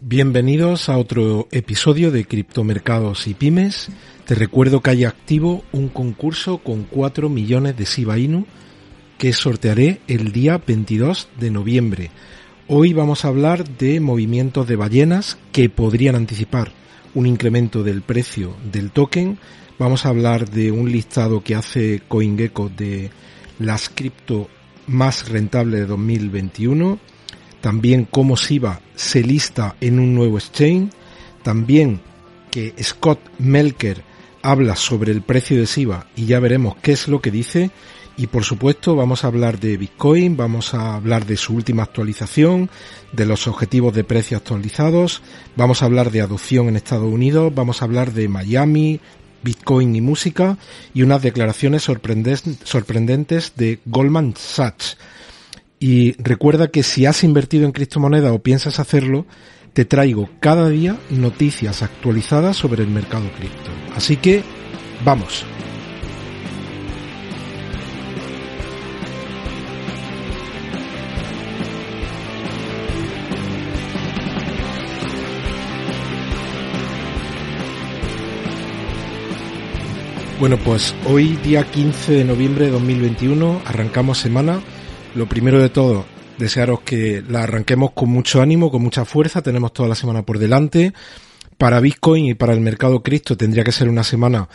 Bienvenidos a otro episodio de Criptomercados y Pymes. Te recuerdo que hay activo un concurso con 4 millones de Shiba Inu que sortearé el día 22 de noviembre. Hoy vamos a hablar de movimientos de ballenas que podrían anticipar un incremento del precio del token. Vamos a hablar de un listado que hace CoinGecko de las cripto más rentables de 2021 también cómo SIBA se lista en un nuevo exchange, también que Scott Melker habla sobre el precio de SIBA y ya veremos qué es lo que dice. Y por supuesto vamos a hablar de Bitcoin, vamos a hablar de su última actualización, de los objetivos de precio actualizados, vamos a hablar de adopción en Estados Unidos, vamos a hablar de Miami, Bitcoin y música y unas declaraciones sorprendentes de Goldman Sachs y recuerda que si has invertido en criptomonedas o piensas hacerlo, te traigo cada día noticias actualizadas sobre el mercado cripto. Así que, vamos. Bueno, pues hoy día 15 de noviembre de 2021 arrancamos semana lo primero de todo, desearos que la arranquemos con mucho ánimo, con mucha fuerza. Tenemos toda la semana por delante. Para Bitcoin y para el mercado cripto tendría que ser una semana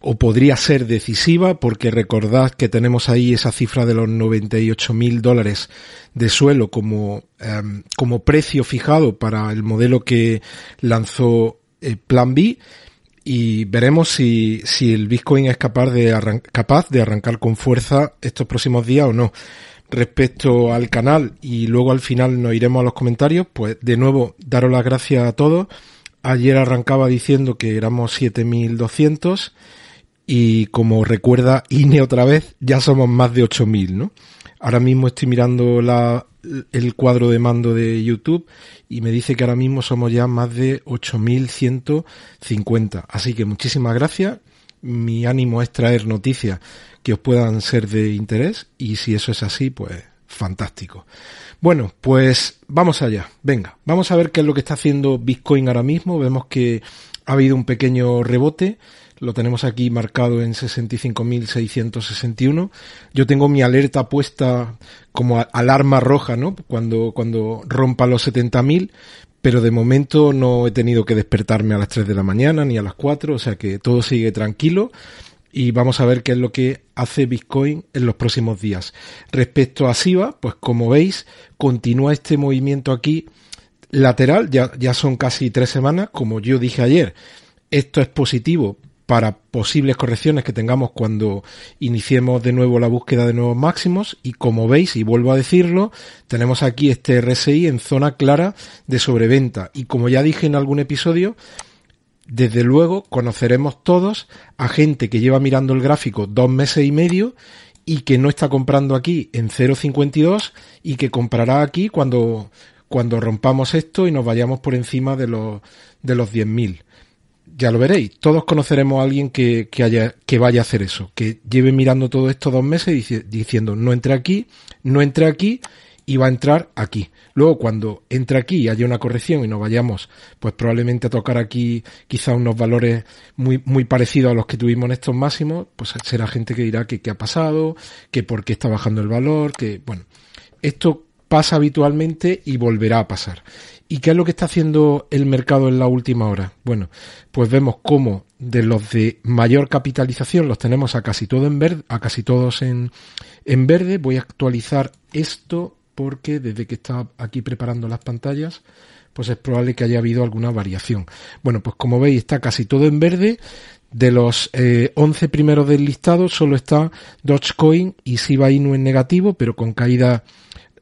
o podría ser decisiva porque recordad que tenemos ahí esa cifra de los 98 mil dólares de suelo como, em, como precio fijado para el modelo que lanzó el eh, Plan B y veremos si, si el Bitcoin es capaz de, capaz de arrancar con fuerza estos próximos días o no. Respecto al canal y luego al final nos iremos a los comentarios, pues de nuevo daros las gracias a todos. Ayer arrancaba diciendo que éramos 7200 y como recuerda INE otra vez, ya somos más de 8000, ¿no? Ahora mismo estoy mirando la, el cuadro de mando de YouTube y me dice que ahora mismo somos ya más de 8.150. Así que muchísimas gracias. Mi ánimo es traer noticias que os puedan ser de interés y si eso es así, pues fantástico. Bueno, pues vamos allá. Venga, vamos a ver qué es lo que está haciendo Bitcoin ahora mismo. Vemos que ha habido un pequeño rebote lo tenemos aquí marcado en 65.661. Yo tengo mi alerta puesta como alarma roja, ¿no? Cuando, cuando rompa los 70.000, pero de momento no he tenido que despertarme a las 3 de la mañana ni a las 4, o sea que todo sigue tranquilo y vamos a ver qué es lo que hace Bitcoin en los próximos días. Respecto a SIVA, pues como veis, continúa este movimiento aquí lateral, ya, ya son casi tres semanas, como yo dije ayer. Esto es positivo para posibles correcciones que tengamos cuando iniciemos de nuevo la búsqueda de nuevos máximos. Y como veis y vuelvo a decirlo tenemos aquí este RSI en zona clara de sobreventa. Y como ya dije en algún episodio desde luego conoceremos todos a gente que lleva mirando el gráfico dos meses y medio y que no está comprando aquí en 0.52 y que comprará aquí cuando cuando rompamos esto y nos vayamos por encima de los de los 10.000 ya lo veréis. Todos conoceremos a alguien que, que, haya, que vaya a hacer eso, que lleve mirando todo esto dos meses diciendo no entre aquí, no entre aquí y va a entrar aquí. Luego cuando entre aquí y haya una corrección y nos vayamos, pues probablemente a tocar aquí quizá unos valores muy, muy parecidos a los que tuvimos en estos máximos, pues será gente que dirá que qué ha pasado, que por qué está bajando el valor, que bueno, esto pasa habitualmente y volverá a pasar. ¿Y qué es lo que está haciendo el mercado en la última hora? Bueno, pues vemos cómo de los de mayor capitalización los tenemos a casi todo en verde, a casi todos en, en verde. Voy a actualizar esto porque desde que está aquí preparando las pantallas, pues es probable que haya habido alguna variación. Bueno, pues como veis está casi todo en verde. De los eh, 11 primeros del listado solo está Dogecoin y Shiba Inu en negativo, pero con caída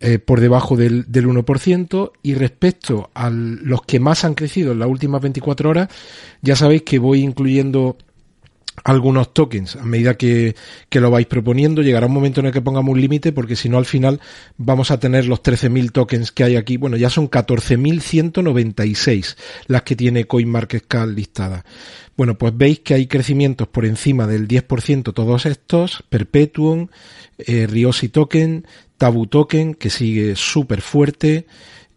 eh, por debajo del, del 1% y respecto a los que más han crecido en las últimas 24 horas, ya sabéis que voy incluyendo algunos tokens. A medida que, que, lo vais proponiendo llegará un momento en el que pongamos un límite porque si no al final vamos a tener los 13.000 tokens que hay aquí. Bueno ya son 14.196 las que tiene CoinMarketCap listadas. Bueno pues veis que hay crecimientos por encima del 10% todos estos. Perpetuum eh, Riosi Token Tabu Token, que sigue súper fuerte,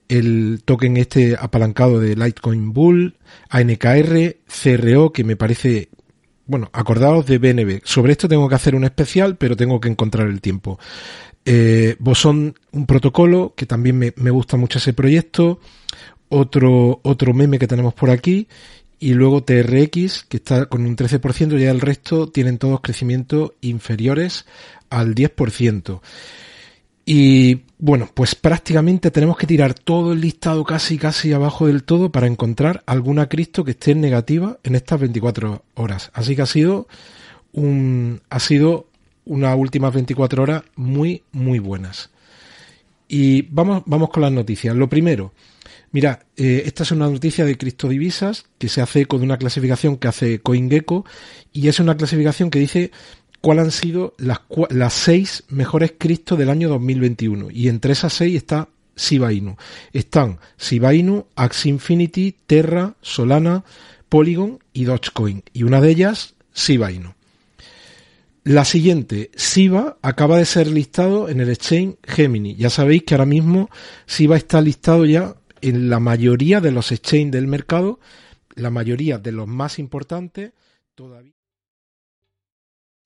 el token este apalancado de Litecoin Bull, ANKR, CRO, que me parece bueno, acordaos de BNB. Sobre esto tengo que hacer un especial, pero tengo que encontrar el tiempo. Eh, Bosón, un protocolo, que también me, me, gusta mucho ese proyecto. Otro, otro meme que tenemos por aquí. Y luego TRX, que está con un 13%, ya el resto tienen todos crecimientos inferiores al 10%. Y bueno, pues prácticamente tenemos que tirar todo el listado casi casi abajo del todo para encontrar alguna Cristo que esté negativa en estas 24 horas. Así que ha sido un ha sido unas últimas 24 horas muy muy buenas. Y vamos vamos con las noticias. Lo primero, mira, eh, esta es una noticia de criptodivisas que se hace con una clasificación que hace CoinGecko y es una clasificación que dice cuáles han sido las, las seis mejores Cristos del año 2021. Y entre esas seis está Shiba. Están Shiba Inu, Infinity, Terra, Solana, Polygon y Dogecoin. Y una de ellas, Shiba. La siguiente, SIBA acaba de ser listado en el exchange Gemini. Ya sabéis que ahora mismo SIBA está listado ya en la mayoría de los exchanges del mercado, la mayoría de los más importantes todavía.